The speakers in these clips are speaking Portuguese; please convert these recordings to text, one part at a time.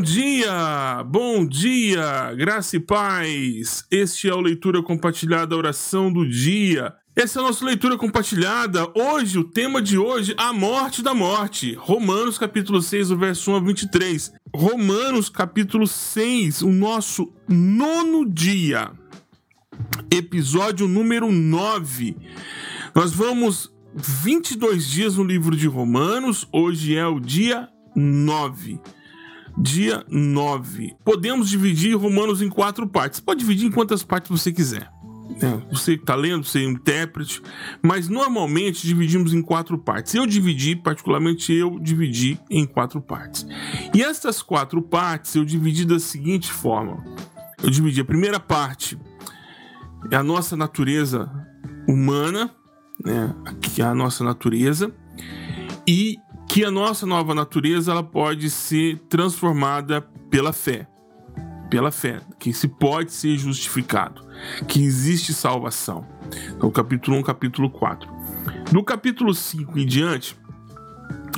Bom dia, bom dia, graça e paz. Este é o Leitura Compartilhada, a oração do dia. Essa é a nossa leitura compartilhada. Hoje, o tema de hoje, a morte da morte. Romanos capítulo 6, o verso 1 a 23. Romanos capítulo 6, o nosso nono dia. Episódio número 9. Nós vamos 22 dias no livro de Romanos. Hoje é o dia 9 dia 9. Podemos dividir Romanos em quatro partes. Pode dividir em quantas partes você quiser. É, você que está lendo, você é intérprete, mas normalmente dividimos em quatro partes. Eu dividi, particularmente eu dividi em quatro partes. E essas quatro partes eu dividi da seguinte forma: eu dividi a primeira parte é a nossa natureza humana, né, que é a nossa natureza, e que a nossa nova natureza ela pode ser transformada pela fé. Pela fé, que se pode ser justificado, que existe salvação. Então, capítulo 1, capítulo 4. No capítulo 5 em diante,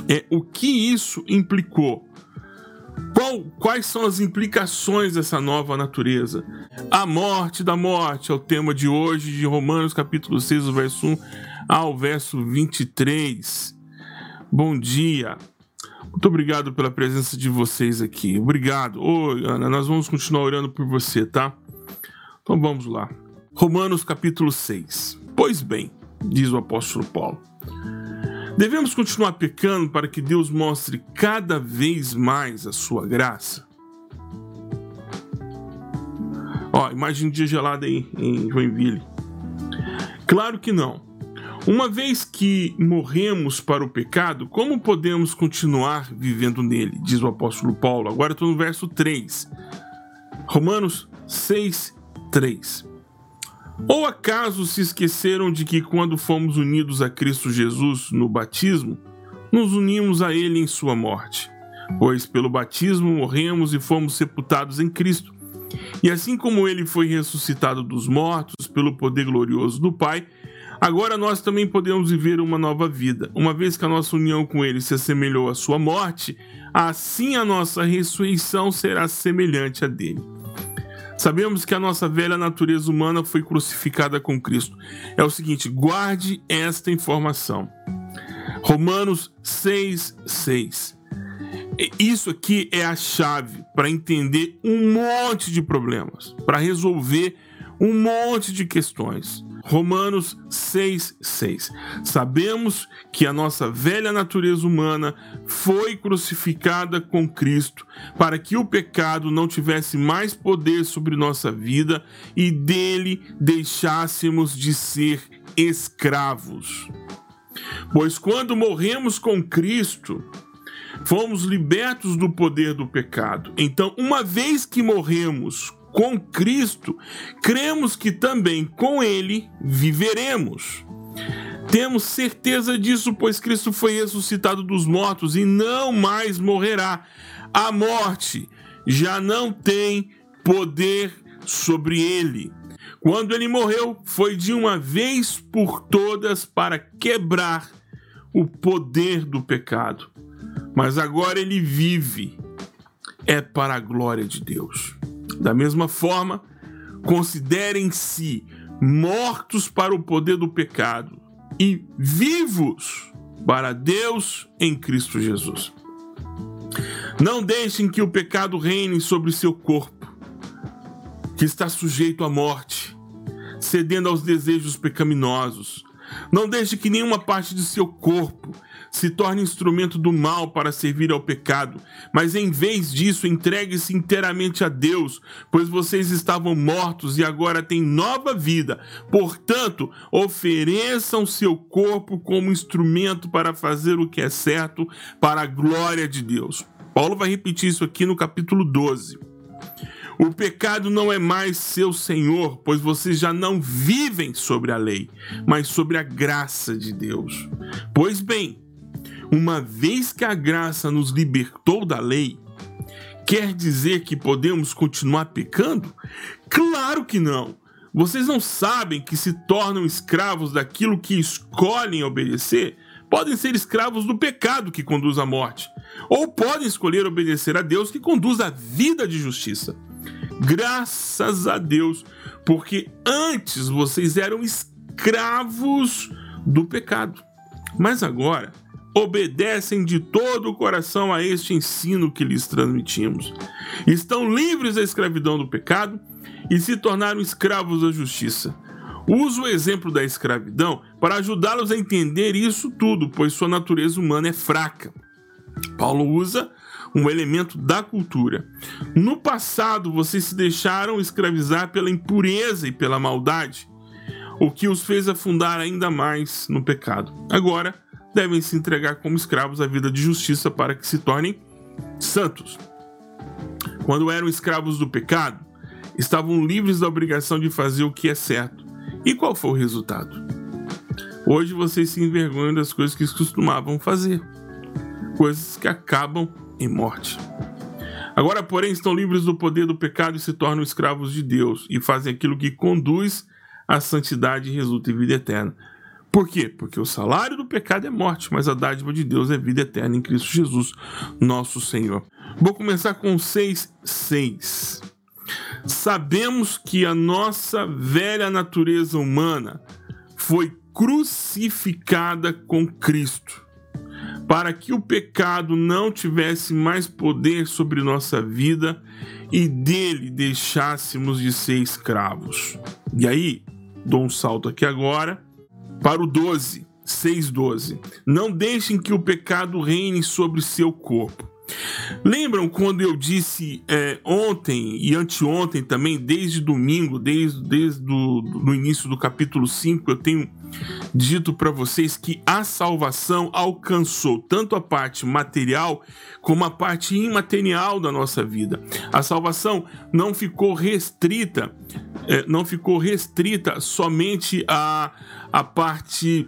é o que isso implicou. Qual, quais são as implicações dessa nova natureza? A morte da morte é o tema de hoje, de Romanos capítulo 6, verso 1 ao verso 23. Bom dia. Muito obrigado pela presença de vocês aqui. Obrigado. Oi, Ana, nós vamos continuar orando por você, tá? Então vamos lá. Romanos capítulo 6. Pois bem, diz o apóstolo Paulo, devemos continuar pecando para que Deus mostre cada vez mais a sua graça? Ó, imagine um dia gelado aí em Joinville. Claro que não. Uma vez que morremos para o pecado, como podemos continuar vivendo nele? Diz o apóstolo Paulo. Agora estou no verso 3. Romanos 6, 3. Ou acaso se esqueceram de que quando fomos unidos a Cristo Jesus no batismo, nos unimos a Ele em Sua morte? Pois pelo batismo morremos e fomos sepultados em Cristo. E assim como Ele foi ressuscitado dos mortos pelo poder glorioso do Pai, Agora nós também podemos viver uma nova vida. Uma vez que a nossa união com Ele se assemelhou à sua morte, assim a nossa ressurreição será semelhante a dele. Sabemos que a nossa velha natureza humana foi crucificada com Cristo. É o seguinte, guarde esta informação. Romanos 6, 6. Isso aqui é a chave para entender um monte de problemas, para resolver um monte de questões. Romanos 6, 6. Sabemos que a nossa velha natureza humana foi crucificada com Cristo para que o pecado não tivesse mais poder sobre nossa vida e dele deixássemos de ser escravos. Pois quando morremos com Cristo, fomos libertos do poder do pecado. Então, uma vez que morremos com Cristo, cremos que também com Ele viveremos. Temos certeza disso, pois Cristo foi ressuscitado dos mortos e não mais morrerá. A morte já não tem poder sobre ele. Quando ele morreu, foi de uma vez por todas para quebrar o poder do pecado. Mas agora ele vive, é para a glória de Deus. Da mesma forma, considerem-se mortos para o poder do pecado e vivos para Deus em Cristo Jesus. Não deixem que o pecado reine sobre seu corpo, que está sujeito à morte, cedendo aos desejos pecaminosos. Não deixe que nenhuma parte de seu corpo se torne instrumento do mal para servir ao pecado, mas em vez disso, entregue-se inteiramente a Deus, pois vocês estavam mortos e agora têm nova vida. Portanto, ofereçam seu corpo como instrumento para fazer o que é certo para a glória de Deus. Paulo vai repetir isso aqui no capítulo 12. O pecado não é mais seu senhor, pois vocês já não vivem sobre a lei, mas sobre a graça de Deus. Pois bem, uma vez que a graça nos libertou da lei, quer dizer que podemos continuar pecando? Claro que não! Vocês não sabem que se tornam escravos daquilo que escolhem obedecer? podem ser escravos do pecado que conduz à morte, ou podem escolher obedecer a Deus que conduz à vida de justiça. Graças a Deus, porque antes vocês eram escravos do pecado, mas agora obedecem de todo o coração a este ensino que lhes transmitimos. Estão livres da escravidão do pecado e se tornaram escravos da justiça. Uso o exemplo da escravidão para ajudá-los a entender isso tudo, pois sua natureza humana é fraca. Paulo usa um elemento da cultura. No passado, vocês se deixaram escravizar pela impureza e pela maldade, o que os fez afundar ainda mais no pecado. Agora, devem se entregar como escravos à vida de justiça para que se tornem santos. Quando eram escravos do pecado, estavam livres da obrigação de fazer o que é certo e qual foi o resultado? Hoje vocês se envergonham das coisas que costumavam fazer, coisas que acabam em morte. Agora, porém, estão livres do poder do pecado e se tornam escravos de Deus e fazem aquilo que conduz à santidade e resulta em vida eterna. Por quê? Porque o salário do pecado é morte, mas a dádiva de Deus é vida eterna em Cristo Jesus, nosso Senhor. Vou começar com 6,6. Sabemos que a nossa velha natureza humana foi crucificada com Cristo, para que o pecado não tivesse mais poder sobre nossa vida e dele deixássemos de ser escravos. E aí, dou um salto aqui agora para o 12, 6:12. Não deixem que o pecado reine sobre seu corpo Lembram quando eu disse é, ontem e anteontem também, desde domingo, desde, desde do, do início do capítulo 5, eu tenho dito para vocês que a salvação alcançou tanto a parte material como a parte imaterial da nossa vida. A salvação não ficou restrita, é, não ficou restrita somente à, à parte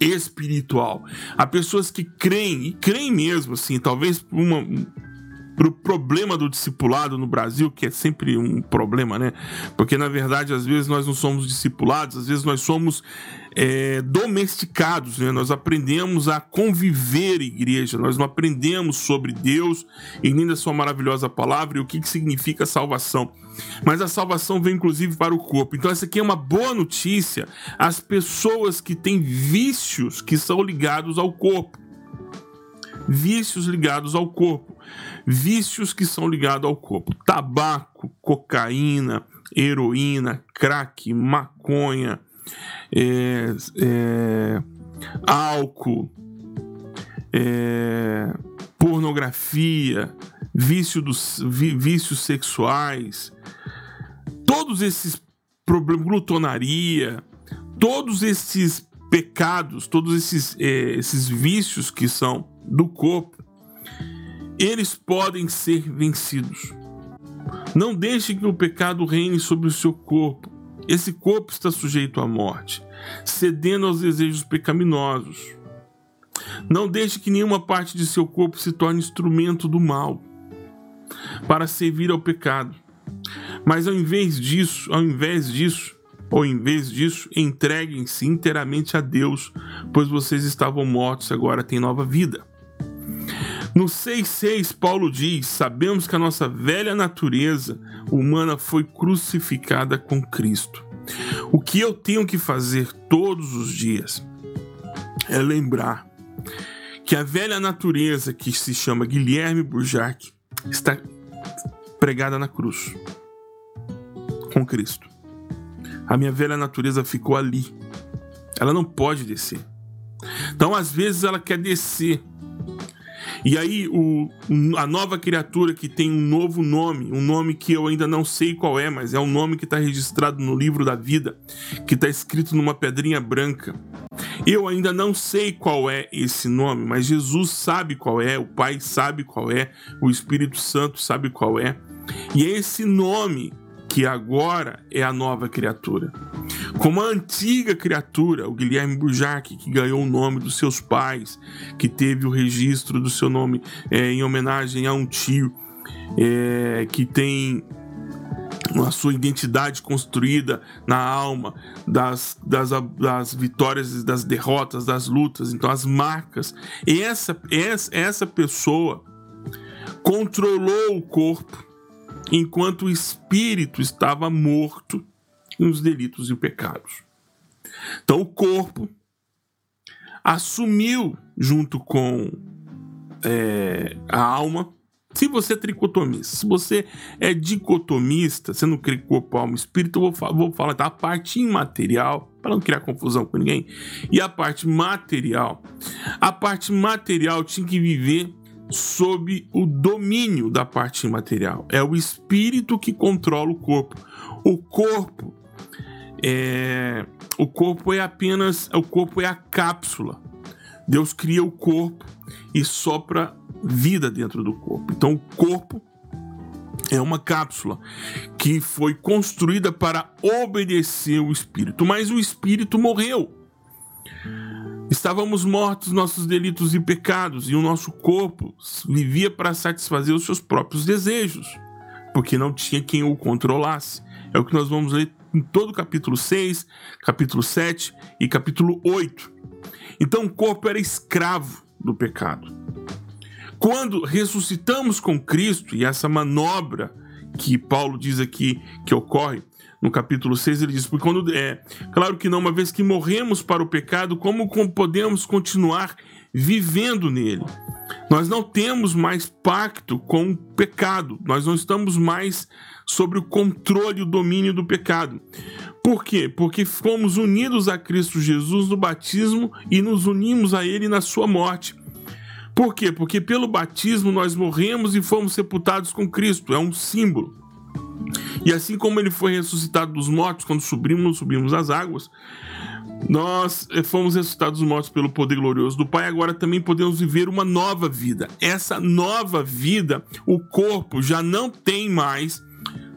espiritual. Há pessoas que creem, e creem mesmo, assim, talvez uma, para o problema do discipulado no Brasil, que é sempre um problema, né? Porque na verdade, às vezes nós não somos discipulados, às vezes nós somos é, domesticados, né? Nós aprendemos a conviver igreja, nós não aprendemos sobre Deus e nem da sua maravilhosa palavra e o que, que significa salvação. Mas a salvação vem inclusive para o corpo. Então, essa aqui é uma boa notícia às pessoas que têm vícios que são ligados ao corpo. Vícios ligados ao corpo. Vícios que são ligados ao corpo: tabaco, cocaína, heroína, crack, maconha, é, é, álcool, é, pornografia, vício dos, vícios sexuais, todos esses problemas, glutonaria, todos esses pecados, todos esses, é, esses vícios que são do corpo, eles podem ser vencidos. Não deixe que o pecado reine sobre o seu corpo. Esse corpo está sujeito à morte, cedendo aos desejos pecaminosos. Não deixe que nenhuma parte de seu corpo se torne instrumento do mal para servir ao pecado. Mas ao invés disso, ao invés disso, ou em vez disso, entreguem-se inteiramente a Deus, pois vocês estavam mortos e agora têm nova vida. No 6,6, Paulo diz: Sabemos que a nossa velha natureza humana foi crucificada com Cristo. O que eu tenho que fazer todos os dias é lembrar que a velha natureza que se chama Guilherme Burjac está pregada na cruz com Cristo. A minha velha natureza ficou ali. Ela não pode descer. Então, às vezes, ela quer descer e aí o, a nova criatura que tem um novo nome, um nome que eu ainda não sei qual é, mas é um nome que está registrado no livro da vida, que está escrito numa pedrinha branca. Eu ainda não sei qual é esse nome, mas Jesus sabe qual é, o Pai sabe qual é, o Espírito Santo sabe qual é. E é esse nome que agora é a nova criatura. Como a antiga criatura, o Guilherme Bujac, que ganhou o nome dos seus pais, que teve o registro do seu nome é, em homenagem a um tio, é, que tem a sua identidade construída na alma, das, das, das vitórias, das derrotas, das lutas, então as marcas. Essa, essa, essa pessoa controlou o corpo enquanto o espírito estava morto nos delitos e pecados. Então o corpo assumiu junto com é, a alma se você é tricotomista, se você é dicotomista, você não crê corpo, alma espírito, eu vou, falar, vou falar tá? a parte imaterial, para não criar confusão com ninguém, e a parte material. A parte material tinha que viver sob o domínio da parte imaterial. É o espírito que controla o corpo. O corpo é o corpo é apenas o corpo é a cápsula. Deus cria o corpo e sopra vida dentro do corpo. Então, o corpo é uma cápsula que foi construída para obedecer o espírito, mas o espírito morreu. Estávamos mortos nossos delitos e pecados, e o nosso corpo vivia para satisfazer os seus próprios desejos, porque não tinha quem o controlasse. É o que nós vamos ler em todo o capítulo 6, capítulo 7 e capítulo 8. Então o corpo era escravo do pecado. Quando ressuscitamos com Cristo, e essa manobra que Paulo diz aqui que ocorre, no capítulo 6, ele diz: Porque quando é claro que não, uma vez que morremos para o pecado, como podemos continuar vivendo nele? Nós não temos mais pacto com o pecado, nós não estamos mais sobre o controle e o domínio do pecado. Por quê? Porque fomos unidos a Cristo Jesus no batismo e nos unimos a Ele na sua morte. Por quê? Porque pelo batismo nós morremos e fomos sepultados com Cristo. É um símbolo. E assim como ele foi ressuscitado dos mortos quando subimos, subimos as águas, nós eh, fomos ressuscitados dos mortos pelo poder glorioso do Pai, agora também podemos viver uma nova vida. Essa nova vida, o corpo já não tem mais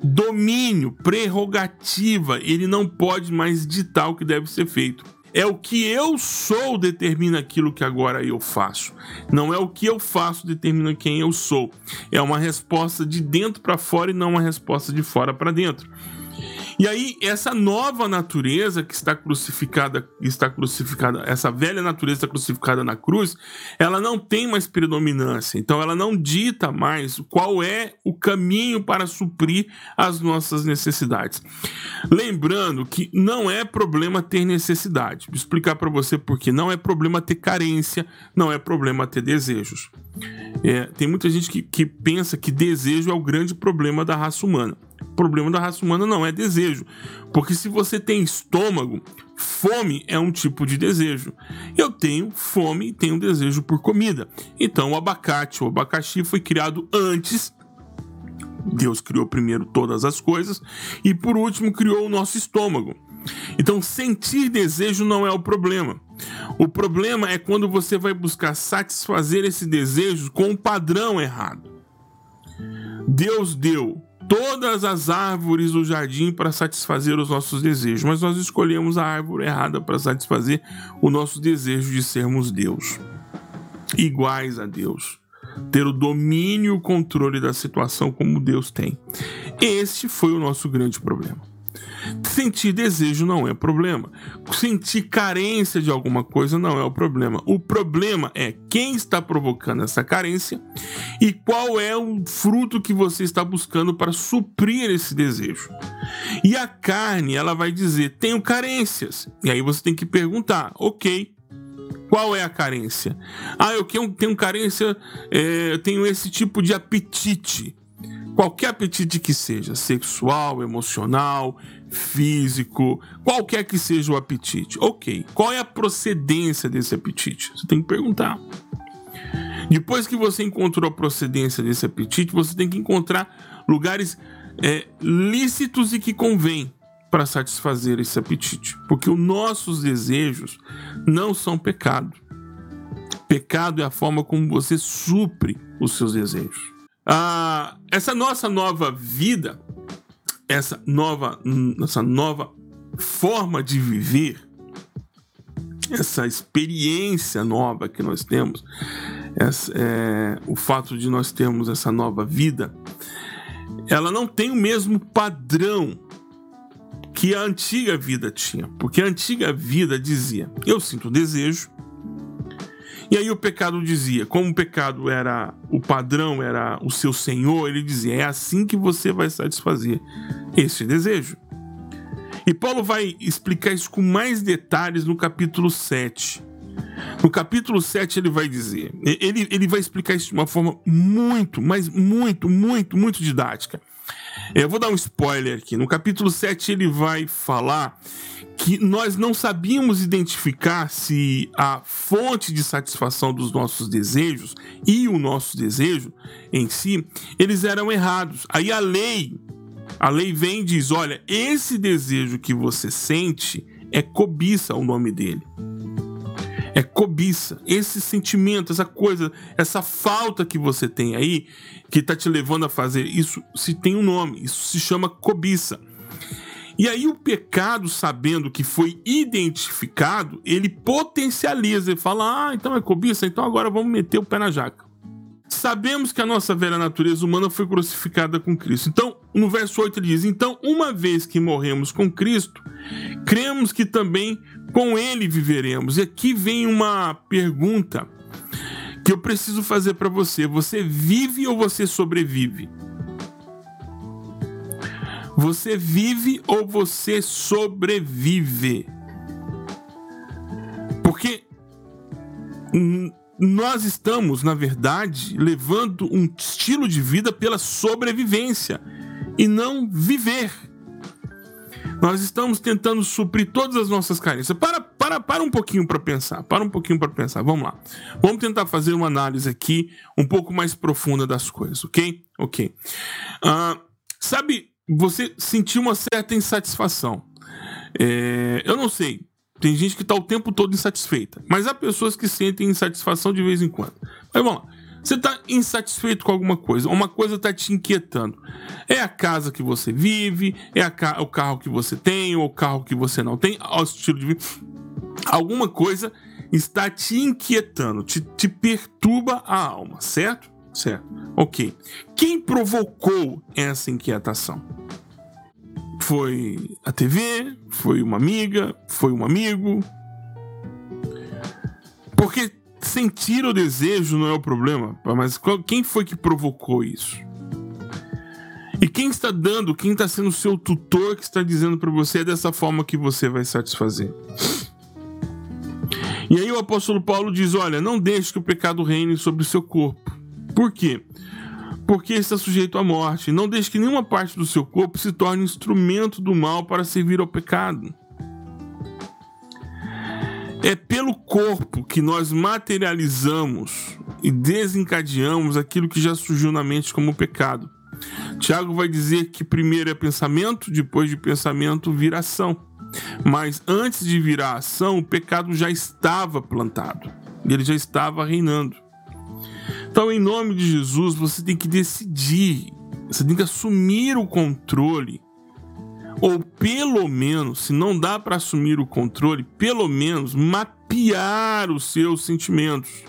domínio, prerrogativa, ele não pode mais ditar o que deve ser feito. É o que eu sou determina aquilo que agora eu faço. Não é o que eu faço determina quem eu sou. É uma resposta de dentro para fora e não uma resposta de fora para dentro. E aí, essa nova natureza que está crucificada, está crucificada, essa velha natureza crucificada na cruz, ela não tem mais predominância. Então, ela não dita mais qual é o caminho para suprir as nossas necessidades. Lembrando que não é problema ter necessidade. Vou explicar para você por que não é problema ter carência, não é problema ter desejos. É, tem muita gente que, que pensa que desejo é o grande problema da raça humana. O problema da raça humana não é desejo. Porque se você tem estômago, fome é um tipo de desejo. Eu tenho fome e tenho desejo por comida. Então o abacate, o abacaxi foi criado antes. Deus criou primeiro todas as coisas e por último criou o nosso estômago. Então sentir desejo não é o problema. O problema é quando você vai buscar satisfazer esse desejo com um padrão errado. Deus deu todas as árvores do jardim para satisfazer os nossos desejos, mas nós escolhemos a árvore errada para satisfazer o nosso desejo de sermos Deus, iguais a Deus, ter o domínio e o controle da situação como Deus tem. Este foi o nosso grande problema. Sentir desejo não é problema. Sentir carência de alguma coisa não é o problema. O problema é quem está provocando essa carência e qual é o fruto que você está buscando para suprir esse desejo. E a carne, ela vai dizer: tenho carências. E aí você tem que perguntar: ok, qual é a carência? Ah, eu tenho carência, é, eu tenho esse tipo de apetite. Qualquer apetite que seja, sexual, emocional, físico, qualquer que seja o apetite. Ok, qual é a procedência desse apetite? Você tem que perguntar. Depois que você encontrou a procedência desse apetite, você tem que encontrar lugares é, lícitos e que convém para satisfazer esse apetite. Porque os nossos desejos não são pecado. Pecado é a forma como você supre os seus desejos. Ah, essa nossa nova vida essa nova, essa nova forma de viver, essa experiência nova que nós temos, essa, é, o fato de nós termos essa nova vida, ela não tem o mesmo padrão que a antiga vida tinha, porque a antiga vida dizia: eu sinto desejo. E aí o pecado dizia, como o pecado era o padrão, era o seu senhor, ele dizia: é assim que você vai satisfazer esse desejo. E Paulo vai explicar isso com mais detalhes no capítulo 7. No capítulo 7 ele vai dizer, ele, ele vai explicar isso de uma forma muito, mas muito, muito, muito didática. Eu vou dar um spoiler aqui. No capítulo 7 ele vai falar que nós não sabíamos identificar se a fonte de satisfação dos nossos desejos e o nosso desejo em si, eles eram errados. Aí a lei, a lei vem e diz: olha, esse desejo que você sente é cobiça o nome dele. É cobiça, esse sentimento, essa coisa, essa falta que você tem aí, que está te levando a fazer isso, se tem um nome, isso se chama cobiça. E aí o pecado, sabendo que foi identificado, ele potencializa, ele fala: "Ah, então é cobiça, então agora vamos meter o pé na jaca". Sabemos que a nossa velha natureza humana foi crucificada com Cristo. Então, no verso 8 ele diz: "Então, uma vez que morremos com Cristo, cremos que também com ele viveremos". E aqui vem uma pergunta que eu preciso fazer para você: você vive ou você sobrevive? Você vive ou você sobrevive? Porque nós estamos, na verdade, levando um estilo de vida pela sobrevivência e não viver. Nós estamos tentando suprir todas as nossas carências. Para, para, para um pouquinho para pensar. Para um pouquinho para pensar. Vamos lá. Vamos tentar fazer uma análise aqui um pouco mais profunda das coisas, ok? Ok. Uh, sabe você sentiu uma certa insatisfação. É, eu não sei, tem gente que está o tempo todo insatisfeita, mas há pessoas que sentem insatisfação de vez em quando. Mas vamos lá. Você está insatisfeito com alguma coisa, uma coisa está te inquietando. É a casa que você vive, é ca o carro que você tem, ou o carro que você não tem, o estilo de vida. Alguma coisa está te inquietando, te, te perturba a alma, certo? Certo. Ok. Quem provocou essa inquietação? Foi a TV? Foi uma amiga? Foi um amigo? Porque sentir o desejo não é o problema, mas quem foi que provocou isso? E quem está dando, quem está sendo seu tutor que está dizendo para você é dessa forma que você vai satisfazer? E aí o apóstolo Paulo diz: Olha, não deixe que o pecado reine sobre o seu corpo. Por quê? Porque está sujeito à morte. Não deixe que nenhuma parte do seu corpo se torne instrumento do mal para servir ao pecado. É pelo corpo que nós materializamos e desencadeamos aquilo que já surgiu na mente como pecado. Tiago vai dizer que primeiro é pensamento, depois de pensamento vira ação. Mas antes de virar ação, o pecado já estava plantado, ele já estava reinando. Então, em nome de Jesus, você tem que decidir, você tem que assumir o controle. Ou pelo menos, se não dá para assumir o controle, pelo menos mapear os seus sentimentos.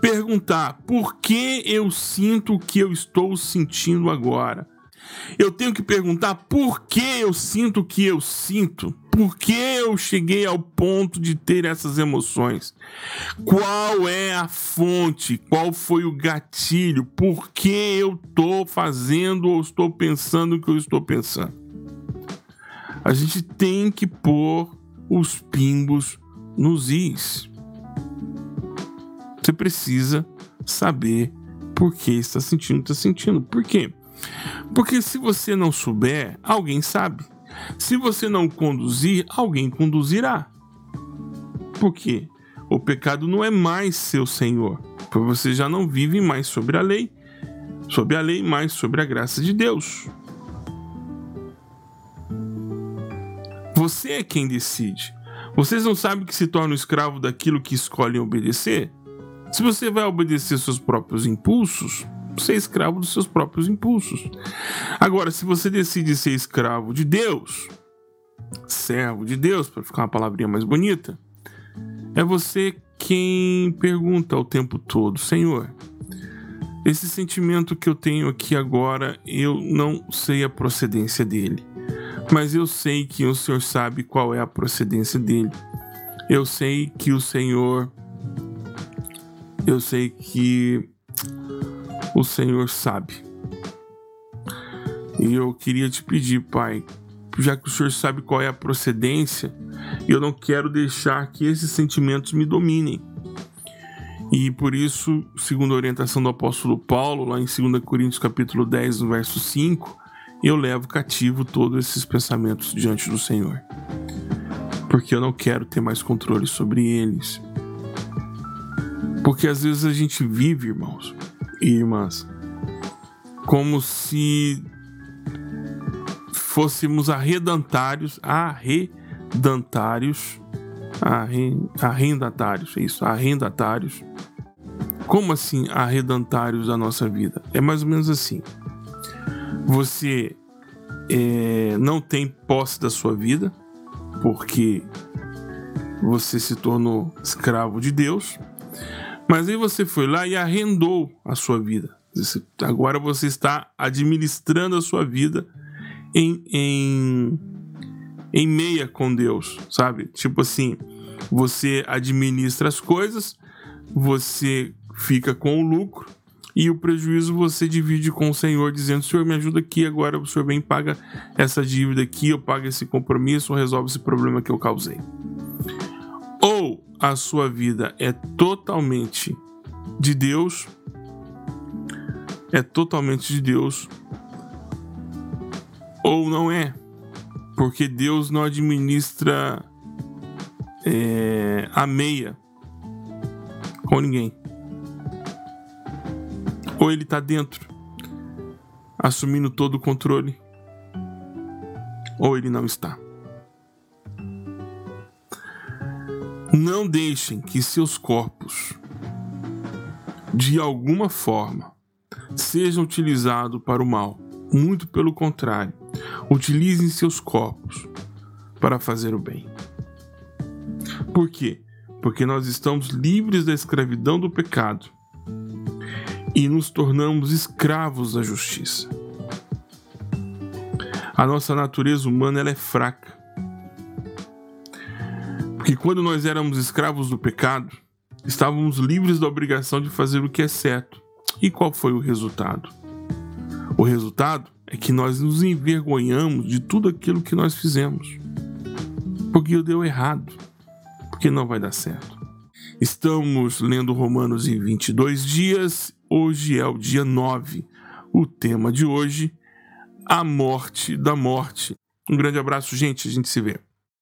Perguntar por que eu sinto o que eu estou sentindo agora. Eu tenho que perguntar por que eu sinto o que eu sinto por que eu cheguei ao ponto de ter essas emoções? Qual é a fonte? Qual foi o gatilho? Por que eu estou fazendo ou estou pensando o que eu estou pensando? A gente tem que pôr os pimbos nos is. Você precisa saber por que está sentindo está sentindo. Por quê? Porque se você não souber, alguém sabe. Se você não conduzir, alguém conduzirá. Por quê? O pecado não é mais seu senhor, porque você já não vive mais sobre a lei, sobre a lei, mais sobre a graça de Deus. Você é quem decide. Vocês não sabem que se torna escravo daquilo que escolhem obedecer? Se você vai obedecer seus próprios impulsos, ser escravo dos seus próprios impulsos. Agora, se você decide ser escravo de Deus, servo de Deus, para ficar uma palavrinha mais bonita, é você quem pergunta o tempo todo: Senhor, esse sentimento que eu tenho aqui agora, eu não sei a procedência dele. Mas eu sei que o Senhor sabe qual é a procedência dele. Eu sei que o Senhor. Eu sei que o Senhor sabe. E eu queria te pedir, Pai, já que o Senhor sabe qual é a procedência, eu não quero deixar que esses sentimentos me dominem. E por isso, segundo a orientação do apóstolo Paulo, lá em 2 Coríntios capítulo 10, no verso 5, eu levo cativo todos esses pensamentos diante do Senhor. Porque eu não quero ter mais controle sobre eles. Porque às vezes a gente vive, irmãos e irmãs, como se fôssemos arredantários, arredantários, arrendatários, é isso, arrendatários como assim arredantários da nossa vida? É mais ou menos assim. Você é, não tem posse da sua vida, porque você se tornou escravo de Deus, mas aí você foi lá e arrendou a sua vida. Agora você está administrando a sua vida em, em, em meia com Deus, sabe? Tipo assim, você administra as coisas, você fica com o lucro e o prejuízo você divide com o Senhor, dizendo: Senhor, me ajuda aqui agora, o Senhor bem paga essa dívida aqui, eu pago esse compromisso, resolve esse problema que eu causei. Ou a sua vida é totalmente de Deus, é totalmente de Deus, ou não é, porque Deus não administra é, a meia com ninguém ou ele está dentro, assumindo todo o controle, ou ele não está. Não deixem que seus corpos, de alguma forma, sejam utilizados para o mal. Muito pelo contrário, utilizem seus corpos para fazer o bem. Por quê? Porque nós estamos livres da escravidão do pecado e nos tornamos escravos da justiça. A nossa natureza humana ela é fraca. Porque quando nós éramos escravos do pecado, estávamos livres da obrigação de fazer o que é certo. E qual foi o resultado? O resultado é que nós nos envergonhamos de tudo aquilo que nós fizemos. Porque deu errado. Porque não vai dar certo. Estamos lendo Romanos em 22 dias Hoje é o dia 9. O tema de hoje, a morte da morte. Um grande abraço, gente. A gente se vê.